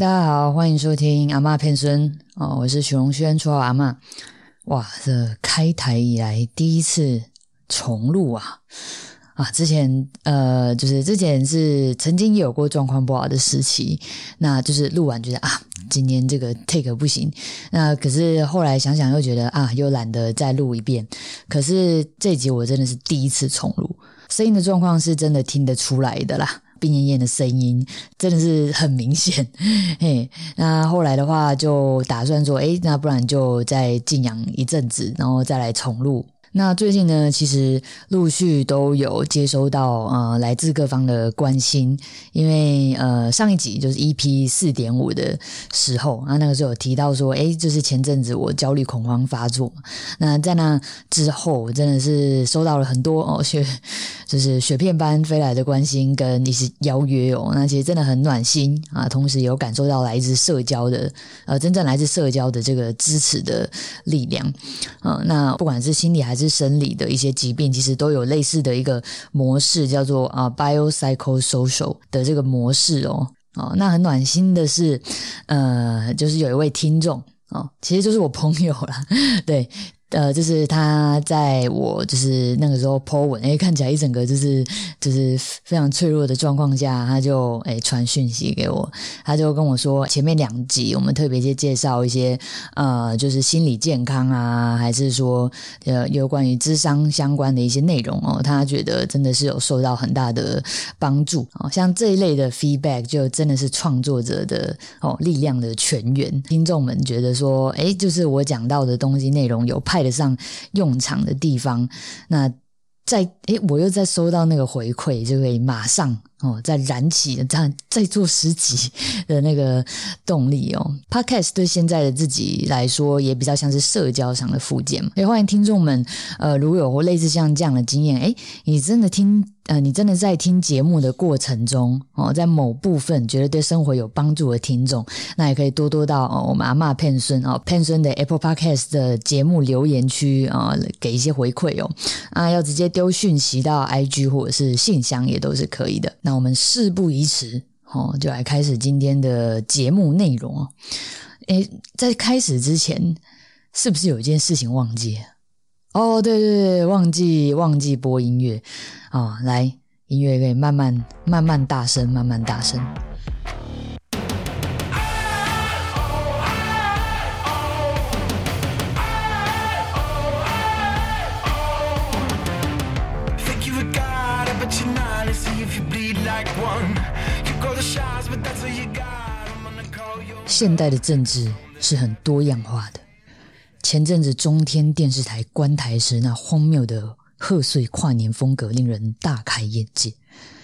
大家好，欢迎收听阿嬷骗孙哦，我是许荣轩，绰号阿嬷。哇，这开台以来第一次重录啊啊！之前呃，就是之前是曾经有过状况不好的时期，那就是录完觉得啊，今天这个 take 不行，那可是后来想想又觉得啊，又懒得再录一遍。可是这集我真的是第一次重录，声音的状况是真的听得出来的啦。病恹恹的声音真的是很明显，嘿，那后来的话就打算说，哎，那不然就再静养一阵子，然后再来重录。那最近呢，其实陆续都有接收到呃来自各方的关心，因为呃上一集就是 EP 四点五的时候啊，那个时候有提到说，哎，就是前阵子我焦虑恐慌发作，那在那之后真的是收到了很多哦雪，就是雪片般飞来的关心跟一些邀约哦，那其实真的很暖心啊，同时有感受到来自社交的呃真正来自社交的这个支持的力量，嗯，那不管是心理还是是生理的一些疾病，其实都有类似的一个模式，叫做啊 biopsychosocial 的这个模式哦哦，那很暖心的是，呃，就是有一位听众哦，其实就是我朋友啦，对。呃，就是他在我就是那个时候 po 文，哎，看起来一整个就是就是非常脆弱的状况下，他就哎传讯息给我，他就跟我说，前面两集我们特别去介绍一些呃，就是心理健康啊，还是说呃有关于智商相关的一些内容哦，他觉得真的是有受到很大的帮助哦，像这一类的 feedback 就真的是创作者的哦力量的泉源，听众们觉得说，哎，就是我讲到的东西内容有派。得上用场的地方，那在诶，我又在收到那个回馈，就可以马上哦，在燃起这样再做十集的那个动力哦。Podcast 对现在的自己来说，也比较像是社交上的附件嘛。也欢迎听众们，呃，如果有类似像这样的经验，诶，你真的听。呃，你真的在听节目的过程中哦，在某部分觉得对生活有帮助的听众，那也可以多多到哦我们阿妈骗孙哦骗孙的 Apple Podcast 的节目留言区啊，给一些回馈哦啊，要直接丢讯息到 IG 或者是信箱也都是可以的。那那我们事不宜迟哦，就来开始今天的节目内容哦。诶，在开始之前，是不是有一件事情忘记？哦，对对对，忘记忘记播音乐哦，来，音乐可以慢慢慢慢大声，慢慢大声。现代的政治是很多样化的。前阵子中天电视台关台时，那荒谬的贺岁跨年风格令人大开眼界。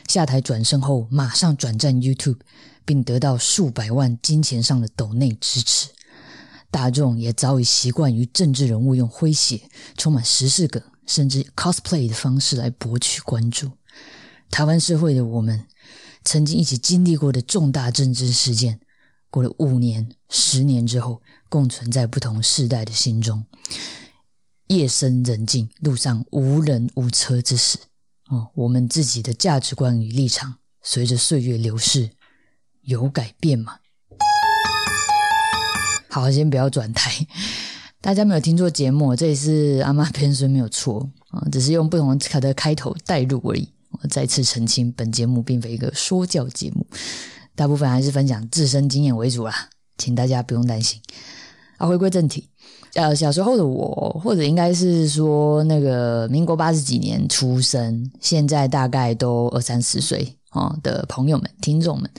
下台转身后，马上转战 YouTube，并得到数百万金钱上的抖内支持。大众也早已习惯于政治人物用诙谐、充满时事梗，甚至 cosplay 的方式来博取关注。台湾社会的我们，曾经一起经历过的重大政治事件，过了五年、十年之后。共存在不同世代的心中。夜深人静，路上无人无车之时，哦，我们自己的价值观与立场，随着岁月流逝，有改变吗？好，先不要转台。大家没有听错节目，这里是阿妈偏孙没有错啊，只是用不同的开头带入而已。我再次澄清，本节目并非一个说教节目，大部分还是分享自身经验为主啦，请大家不用担心。啊，回归正题，呃，小时候的我，或者应该是说那个民国八十几年出生，现在大概都二三十岁啊的朋友们、听众们，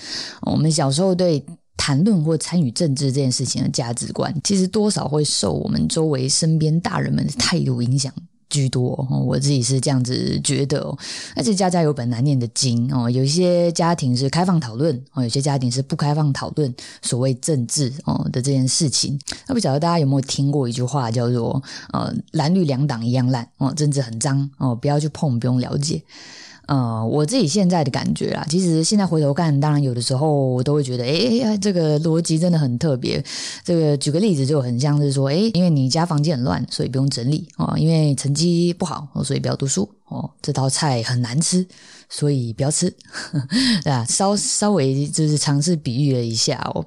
我们小时候对谈论或参与政治这件事情的价值观，其实多少会受我们周围身边大人们的态度影响。居多，我自己是这样子觉得哦。而且家家有本难念的经哦，有一些家庭是开放讨论哦，有些家庭是不开放讨论所谓政治哦的这件事情。那不晓得大家有没有听过一句话，叫做“呃蓝绿两党一样烂哦，政治很脏哦，不要去碰，不用了解”。呃，我自己现在的感觉啦，其实现在回头看，当然有的时候我都会觉得，哎，这个逻辑真的很特别。这个举个例子，就很像是说，哎，因为你家房间很乱，所以不用整理哦；因为成绩不好，所以不要读书哦；这道菜很难吃，所以不要吃，对啊？稍稍微就是尝试比喻了一下哦，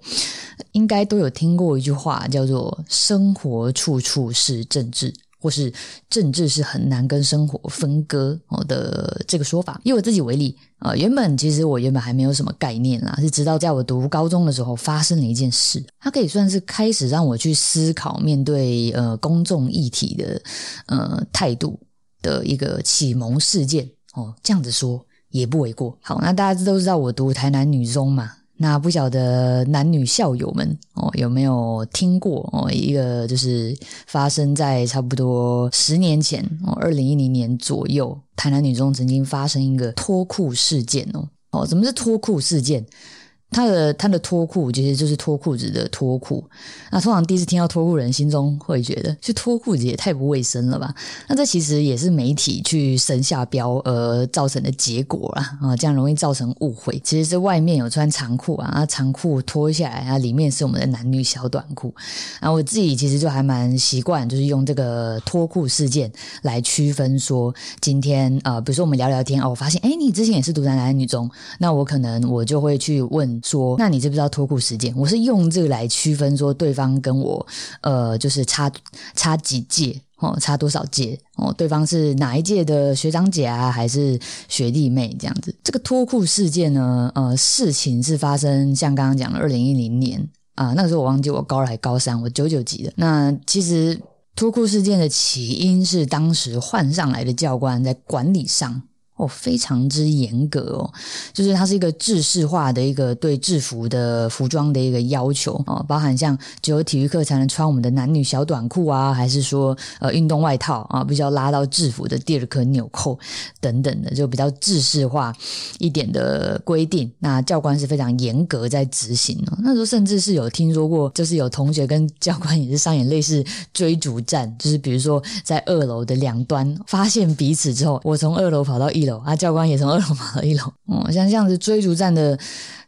应该都有听过一句话，叫做“生活处处是政治”。或是政治是很难跟生活分割哦的这个说法，以我自己为例啊，原本其实我原本还没有什么概念啦，是直到在我读高中的时候发生了一件事，它可以算是开始让我去思考面对呃公众议题的呃态度的一个启蒙事件哦，这样子说也不为过。好，那大家都知道我读台南女中嘛。那不晓得男女校友们哦有没有听过哦一个就是发生在差不多十年前哦二零一零年左右，台南女中曾经发生一个脱裤事件哦哦，怎么是脱裤事件？他的他的脱裤其实就是脱裤子的脱裤。那通常第一次听到脱裤人心中会觉得，去脱裤子也太不卫生了吧？那这其实也是媒体去神下标而造成的结果啦。啊，这样容易造成误会。其实是外面有穿长裤啊，啊长裤脱下来啊，里面是我们的男女小短裤。啊，我自己其实就还蛮习惯，就是用这个脱裤事件来区分说，今天呃，比如说我们聊聊天哦，我发现哎，你之前也是读男男女中，那我可能我就会去问。说，那你知不知道脱裤事件？我是用这个来区分，说对方跟我，呃，就是差差几届哦，差多少届哦？对方是哪一届的学长姐啊，还是学弟妹这样子？这个脱裤事件呢，呃，事情是发生像刚刚讲的二零一零年啊，那个时候我忘记我高二还高三，我九九级的。那其实脱裤事件的起因是当时换上来的教官在管理上。哦，非常之严格哦，就是它是一个制式化的一个对制服的服装的一个要求哦，包含像只有体育课才能穿我们的男女小短裤啊，还是说呃运动外套啊，必须要拉到制服的第二颗纽扣等等的，就比较制式化一点的规定。那教官是非常严格在执行哦。那时候甚至是有听说过，就是有同学跟教官也是上演类似追逐战，就是比如说在二楼的两端发现彼此之后，我从二楼跑到一楼。啊，教官也从二楼跑到一楼，嗯，像这样子追逐战的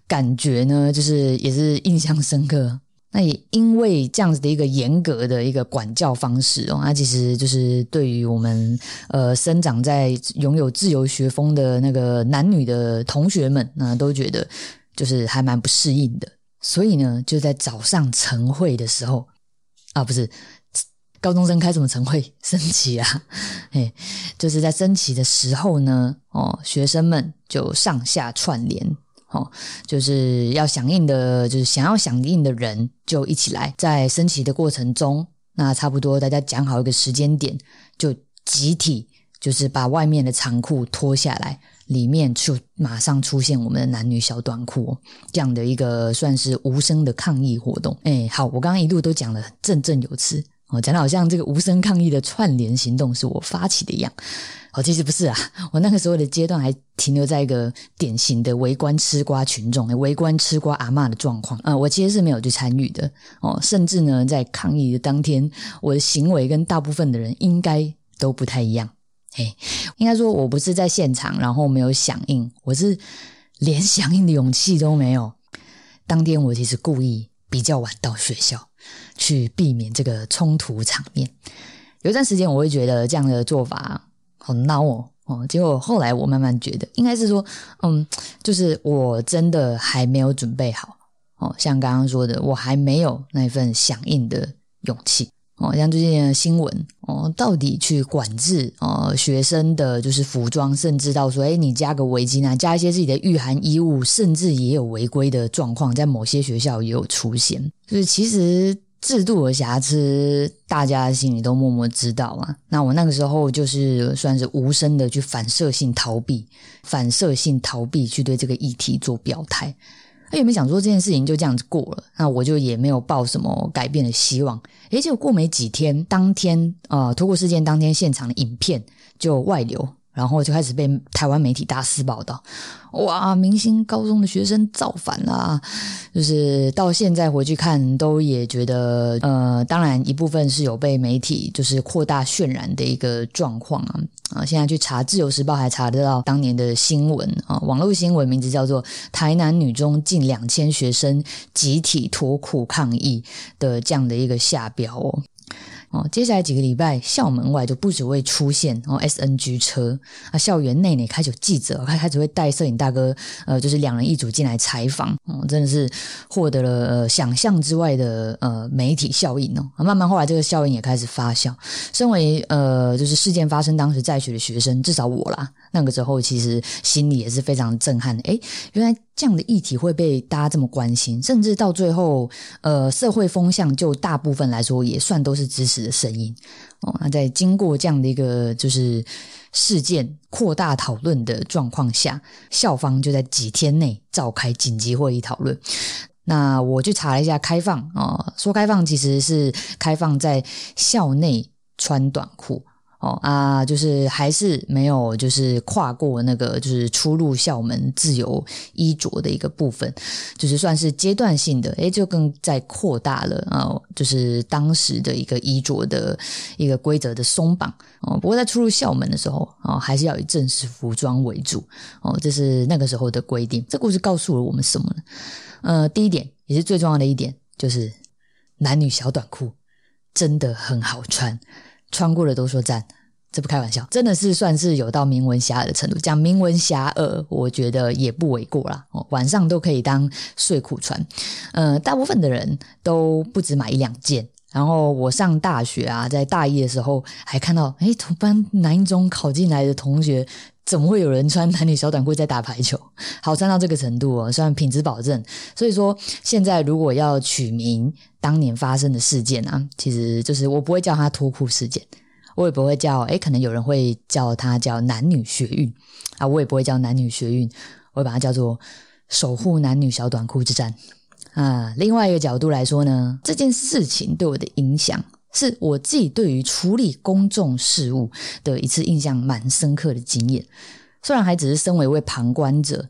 感觉呢，就是也是印象深刻。那也因为这样子的一个严格的一个管教方式哦，那其实就是对于我们呃生长在拥有自由学风的那个男女的同学们，那都觉得就是还蛮不适应的。所以呢，就在早上晨会的时候啊，不是。高中生开什么晨会升旗啊？哎，就是在升旗的时候呢，哦，学生们就上下串联，哦，就是要响应的，就是想要响应的人就一起来，在升旗的过程中，那差不多大家讲好一个时间点，就集体就是把外面的长裤脱下来，里面就马上出现我们的男女小短裤，这样的一个算是无声的抗议活动。哎，好，我刚刚一路都讲了振振有词。我讲的好像这个无声抗议的串联行动是我发起的一样，哦，其实不是啊，我那个时候的阶段还停留在一个典型的围观吃瓜群众，围观吃瓜阿嬷的状况。啊，我其实是没有去参与的。哦，甚至呢，在抗议的当天，我的行为跟大部分的人应该都不太一样，嘿，应该说我不是在现场，然后没有响应，我是连响应的勇气都没有。当天我其实故意比较晚到学校。去避免这个冲突场面。有一段时间，我会觉得这样的做法好孬哦哦。结果后来我慢慢觉得，应该是说，嗯，就是我真的还没有准备好哦。像刚刚说的，我还没有那份响应的勇气哦。像最近的新闻哦，到底去管制哦学生的就是服装，甚至到说，哎，你加个围巾啊，加一些自己的御寒衣物，甚至也有违规的状况，在某些学校也有出现。就是其实。制度的瑕疵，大家心里都默默知道啊。那我那个时候就是算是无声的去反射性逃避，反射性逃避去对这个议题做表态。他有没想说这件事情就这样子过了？那我就也没有抱什么改变的希望。诶，结果过没几天，当天呃，脱裤事件当天现场的影片就外流然后就开始被台湾媒体大肆报道。哇，明星高中的学生造反啦！就是到现在回去看，都也觉得，呃，当然一部分是有被媒体就是扩大渲染的一个状况啊啊！现在去查《自由时报》，还查得到当年的新闻啊，网络新闻名字叫做“台南女中近两千学生集体脱裤抗议”的这样的一个下标哦。哦，接下来几个礼拜，校门外就不只会出现哦 SNG 车啊，校园内呢开始有记者，开开始会带摄影大哥，呃，就是两人一组进来采访，哦，真的是获得了想象之外的呃媒体效应哦。慢慢后来这个效应也开始发酵。身为呃就是事件发生当时在学的学生，至少我啦，那个时候其实心里也是非常震撼的。诶，原来。这样的议题会被大家这么关心，甚至到最后，呃，社会风向就大部分来说也算都是支持的声音哦。那在经过这样的一个就是事件扩大讨论的状况下，校方就在几天内召开紧急会议讨论。那我去查了一下，开放啊，说开放其实是开放在校内穿短裤。哦啊，就是还是没有，就是跨过那个就是出入校门自由衣着的一个部分，就是算是阶段性的，诶，就更在扩大了啊，就是当时的一个衣着的一个规则的松绑哦。不过在出入校门的时候哦，还是要以正式服装为主哦，这是那个时候的规定。这故事告诉了我们什么呢？呃，第一点也是最重要的一点，就是男女小短裤真的很好穿。穿过的都说赞，这不开玩笑，真的是算是有到名闻遐迩的程度。讲名闻遐迩，我觉得也不为过啦。晚上都可以当睡裤穿。呃，大部分的人都不止买一两件。然后我上大学啊，在大一的时候还看到，哎，同班南一中考进来的同学，怎么会有人穿男女小短裤在打排球？好穿到这个程度哦，算品质保证。所以说，现在如果要取名当年发生的事件啊，其实就是我不会叫它脱裤事件，我也不会叫，哎，可能有人会叫它叫男女学运啊，我也不会叫男女学运，我会把它叫做守护男女小短裤之战。啊，另外一个角度来说呢，这件事情对我的影响，是我自己对于处理公众事务的一次印象蛮深刻的经验。虽然还只是身为一位旁观者，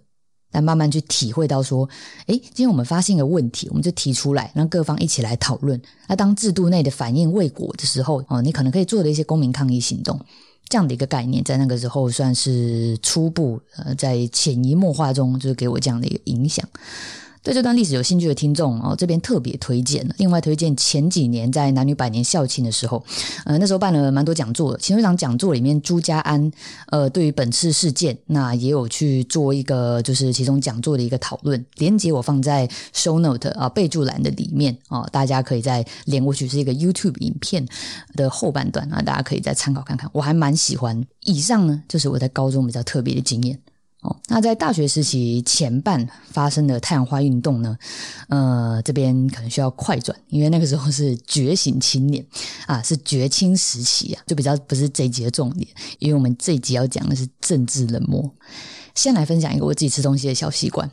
但慢慢去体会到说，诶，今天我们发现一个问题，我们就提出来，让各方一起来讨论。那当制度内的反应未果的时候，哦，你可能可以做的一些公民抗议行动，这样的一个概念，在那个时候算是初步呃，在潜移默化中，就是给我这样的一个影响。对这段历史有兴趣的听众哦，这边特别推荐。另外推荐前几年在男女百年校庆的时候，呃，那时候办了蛮多讲座。其中一场讲座里面，朱家安呃，对于本次事件，那也有去做一个就是其中讲座的一个讨论。连接我放在 show note 啊备注栏的里面哦，大家可以再连过去，是一个 YouTube 影片的后半段啊，大家可以再参考看看。我还蛮喜欢。以上呢，就是我在高中比较特别的经验。哦，那在大学时期前半发生的太阳花运动呢？呃，这边可能需要快转，因为那个时候是觉醒青年啊，是绝青时期啊，就比较不是这一集的重点，因为我们这一集要讲的是政治冷漠。先来分享一个我自己吃东西的小习惯。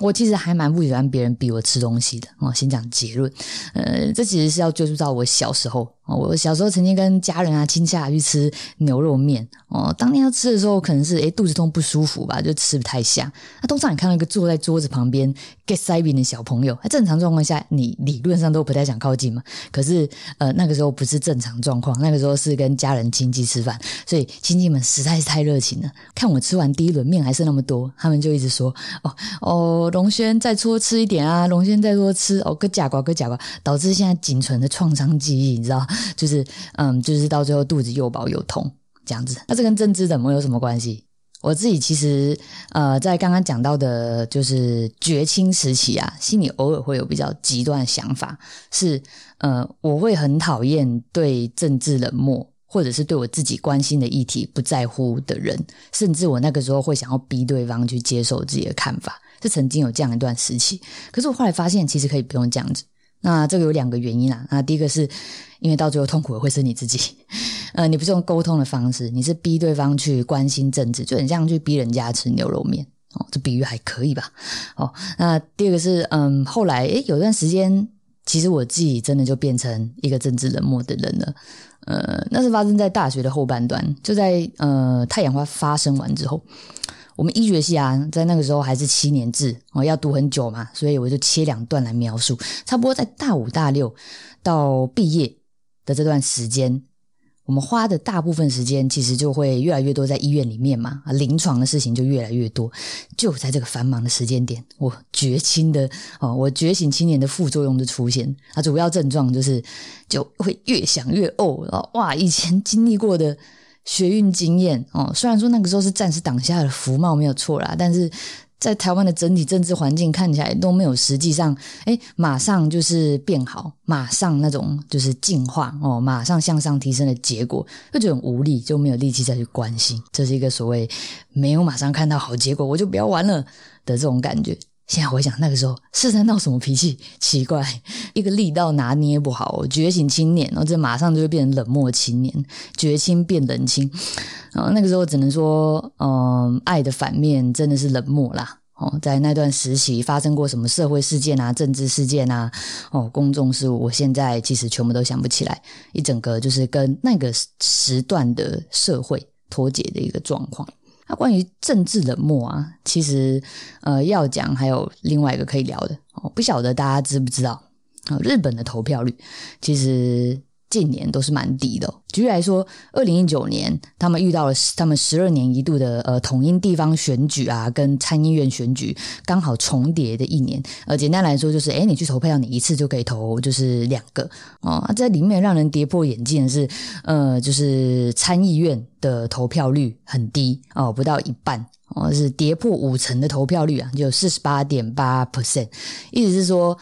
我其实还蛮不喜欢别人逼我吃东西的哦。先讲结论，呃，这其实是要追溯到我小时候我小时候曾经跟家人啊亲戚去吃牛肉面哦。当年要吃的时候，可能是诶肚子痛不舒服吧，就吃不太下。那通常你看到一个坐在桌子旁边 get 塞饼的小朋友，正常状况下你理论上都不太想靠近嘛。可是呃那个时候不是正常状况，那个时候是跟家人亲戚吃饭，所以亲戚们实在是太热情了。看我吃完第一轮面还剩那么多，他们就一直说哦哦。龙轩再多吃一点啊！龙轩再多吃哦，个假瓜个假瓜，导致现在仅存的创伤记忆，你知道，就是嗯，就是到最后肚子又饱又痛这样子。那这跟政治冷漠有什么关系？我自己其实呃，在刚刚讲到的，就是绝青时期啊，心里偶尔会有比较极端的想法，是呃，我会很讨厌对政治冷漠，或者是对我自己关心的议题不在乎的人，甚至我那个时候会想要逼对方去接受自己的看法。是曾经有这样一段时期，可是我后来发现，其实可以不用这样子。那这个有两个原因啊。那第一个是因为到最后痛苦的会是你自己，呃，你不是用沟通的方式，你是逼对方去关心政治，就很像去逼人家吃牛肉面哦。这比喻还可以吧？哦，那第二个是，嗯，后来诶，有段时间，其实我自己真的就变成一个政治冷漠的人了。呃，那是发生在大学的后半段，就在呃太阳花发生完之后，我们医学系啊，在那个时候还是七年制哦，要读很久嘛，所以我就切两段来描述，差不多在大五大六到毕业的这段时间。我们花的大部分时间，其实就会越来越多在医院里面嘛，临床的事情就越来越多。就在这个繁忙的时间点，我觉青的哦，我觉醒青年的副作用就出现，啊，主要症状就是就会越想越呕，哇，以前经历过的学运经验哦，虽然说那个时候是暂时挡下了福茂没有错啦，但是。在台湾的整体政治环境看起来都没有实际上，哎，马上就是变好，马上那种就是进化哦，马上向上提升的结果，就觉得很无力，就没有力气再去关心。这是一个所谓没有马上看到好结果，我就不要玩了的这种感觉。现在回想那个时候是在闹什么脾气？奇怪，一个力道拿捏不好，觉醒青年，然后这马上就会变成冷漠青年，绝青变冷清。然后那个时候只能说，嗯，爱的反面真的是冷漠啦。哦，在那段时期发生过什么社会事件啊、政治事件啊、哦，公众事务，我现在其实全部都想不起来。一整个就是跟那个时段的社会脱节的一个状况。那关于政治冷漠啊，其实呃要讲还有另外一个可以聊的哦，不晓得大家知不知道啊？日本的投票率其实。近年都是蛮低的。举例来说，二零一九年他们遇到了他们十二年一度的呃统一地方选举啊，跟参议院选举刚好重叠的一年。呃，简单来说就是，哎，你去投票，你一次就可以投就是两个哦。在里面让人跌破眼镜的是，呃，就是参议院的投票率很低哦，不到一半哦，是跌破五成的投票率啊，就四十八点八 percent，意思是说，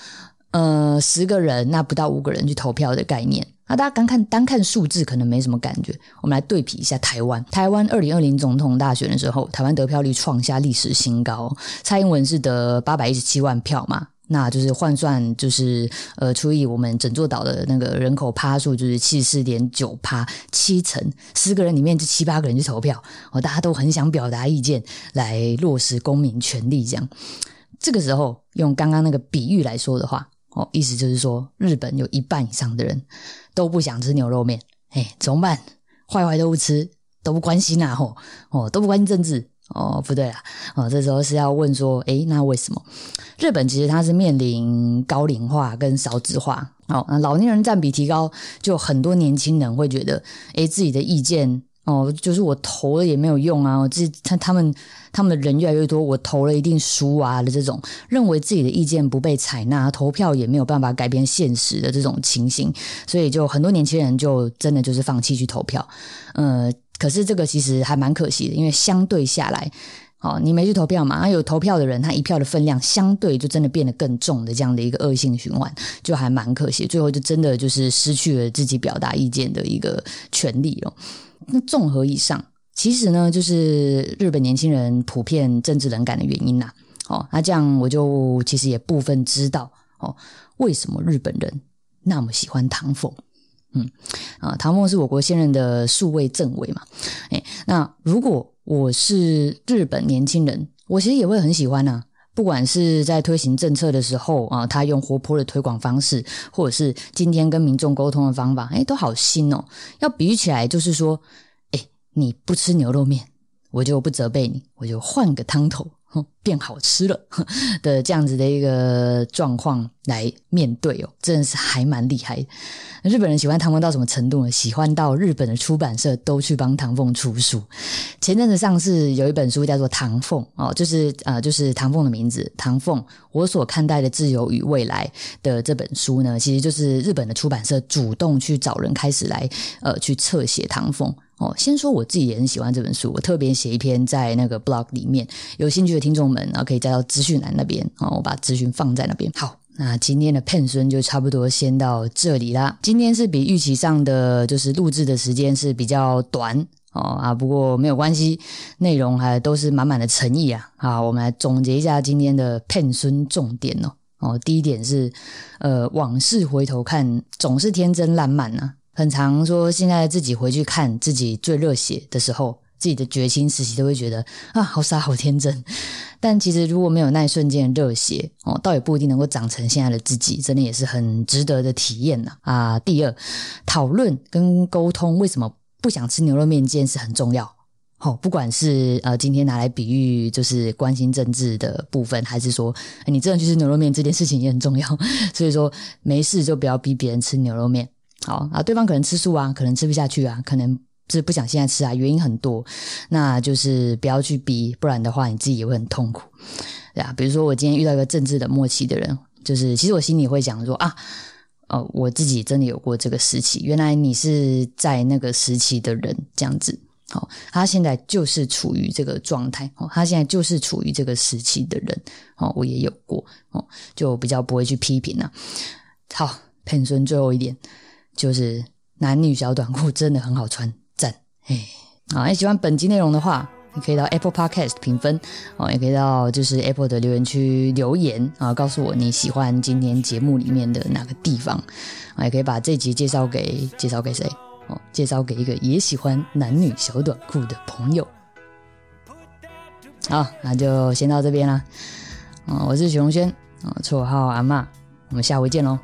呃，十个人那不到五个人去投票的概念。那大家刚看单看数字可能没什么感觉，我们来对比一下台湾。台湾二零二零总统大选的时候，台湾得票率创下历史新高，蔡英文是得八百一十七万票嘛，那就是换算就是呃除以我们整座岛的那个人口趴数，就是七十四点九趴，七成十个人里面就七八个人去投票，哦，大家都很想表达意见来落实公民权利，这样。这个时候用刚刚那个比喻来说的话。哦，意思就是说，日本有一半以上的人都不想吃牛肉面，哎，怎么办？坏坏都不吃，都不关心啊，吼，哦，都不关心政治，哦，不对啊，哦，这时候是要问说，哎，那为什么？日本其实它是面临高龄化跟少子化，哦，那老年人占比提高，就很多年轻人会觉得，哎，自己的意见。哦，就是我投了也没有用啊！我这他他们他们的人越来越多，我投了一定输啊的这种，认为自己的意见不被采纳，投票也没有办法改变现实的这种情形，所以就很多年轻人就真的就是放弃去投票。呃，可是这个其实还蛮可惜的，因为相对下来，哦，你没去投票嘛，有投票的人，他一票的分量相对就真的变得更重的这样的一个恶性循环，就还蛮可惜，最后就真的就是失去了自己表达意见的一个权利了。那综合以上，其实呢，就是日本年轻人普遍政治冷感的原因呐。哦，那这样我就其实也部分知道哦，为什么日本人那么喜欢唐凤。嗯，啊，唐凤是我国现任的数位政委嘛。哎，那如果我是日本年轻人，我其实也会很喜欢呐。不管是在推行政策的时候啊，他用活泼的推广方式，或者是今天跟民众沟通的方法，哎，都好新哦。要比起来，就是说，哎，你不吃牛肉面，我就不责备你，我就换个汤头。变好吃了的这样子的一个状况来面对哦，真的是还蛮厉害。日本人喜欢唐凤到什么程度呢？喜欢到日本的出版社都去帮唐凤出书。前阵子上市有一本书叫做《唐凤》哦，就是呃，就是唐凤的名字。唐凤，我所看待的自由与未来的这本书呢，其实就是日本的出版社主动去找人开始来呃去侧写唐凤。哦，先说我自己也很喜欢这本书，我特别写一篇在那个 blog 里面，有兴趣的听众们啊，可以加到资讯栏那边啊，我把资讯放在那边。好，那今天的片孙就差不多先到这里啦。今天是比预期上的就是录制的时间是比较短哦啊，不过没有关系，内容还都是满满的诚意啊。好，我们来总结一下今天的片孙重点哦。哦，第一点是，呃，往事回头看，总是天真烂漫啊。很常说，现在自己回去看自己最热血的时候，自己的决心时期，都会觉得啊，好傻，好天真。但其实如果没有那一瞬间热血哦，倒也不一定能够长成现在的自己，真的也是很值得的体验呐啊！第二，讨论跟沟通为什么不想吃牛肉面这件事很重要。好，不管是呃今天拿来比喻，就是关心政治的部分，还是说你真的去吃牛肉面这件事情也很重要。所以说没事就不要逼别人吃牛肉面。好啊，对方可能吃素啊，可能吃不下去啊，可能。是不想现在吃啊，原因很多，那就是不要去逼，不然的话你自己也会很痛苦，对啊。比如说我今天遇到一个政治的默契的人，就是其实我心里会想说啊，哦，我自己真的有过这个时期，原来你是在那个时期的人，这样子，好，他现在就是处于这个状态，他现在就是处于这个时期的人，哦，我也有过，哦，就比较不会去批评了。好，pension 孙最后一点就是男女小短裤真的很好穿。赞哎，好，你喜欢本集内容的话，你可以到 Apple Podcast 评分哦，也可以到就是 Apple 的留言区留言啊，告诉我你喜欢今天节目里面的哪个地方啊，也可以把这集介绍给介绍给谁哦，介绍给一个也喜欢男女小短裤的朋友。好，那就先到这边啦。嗯，我是许荣轩啊，绰号阿妈，我们下回见喽。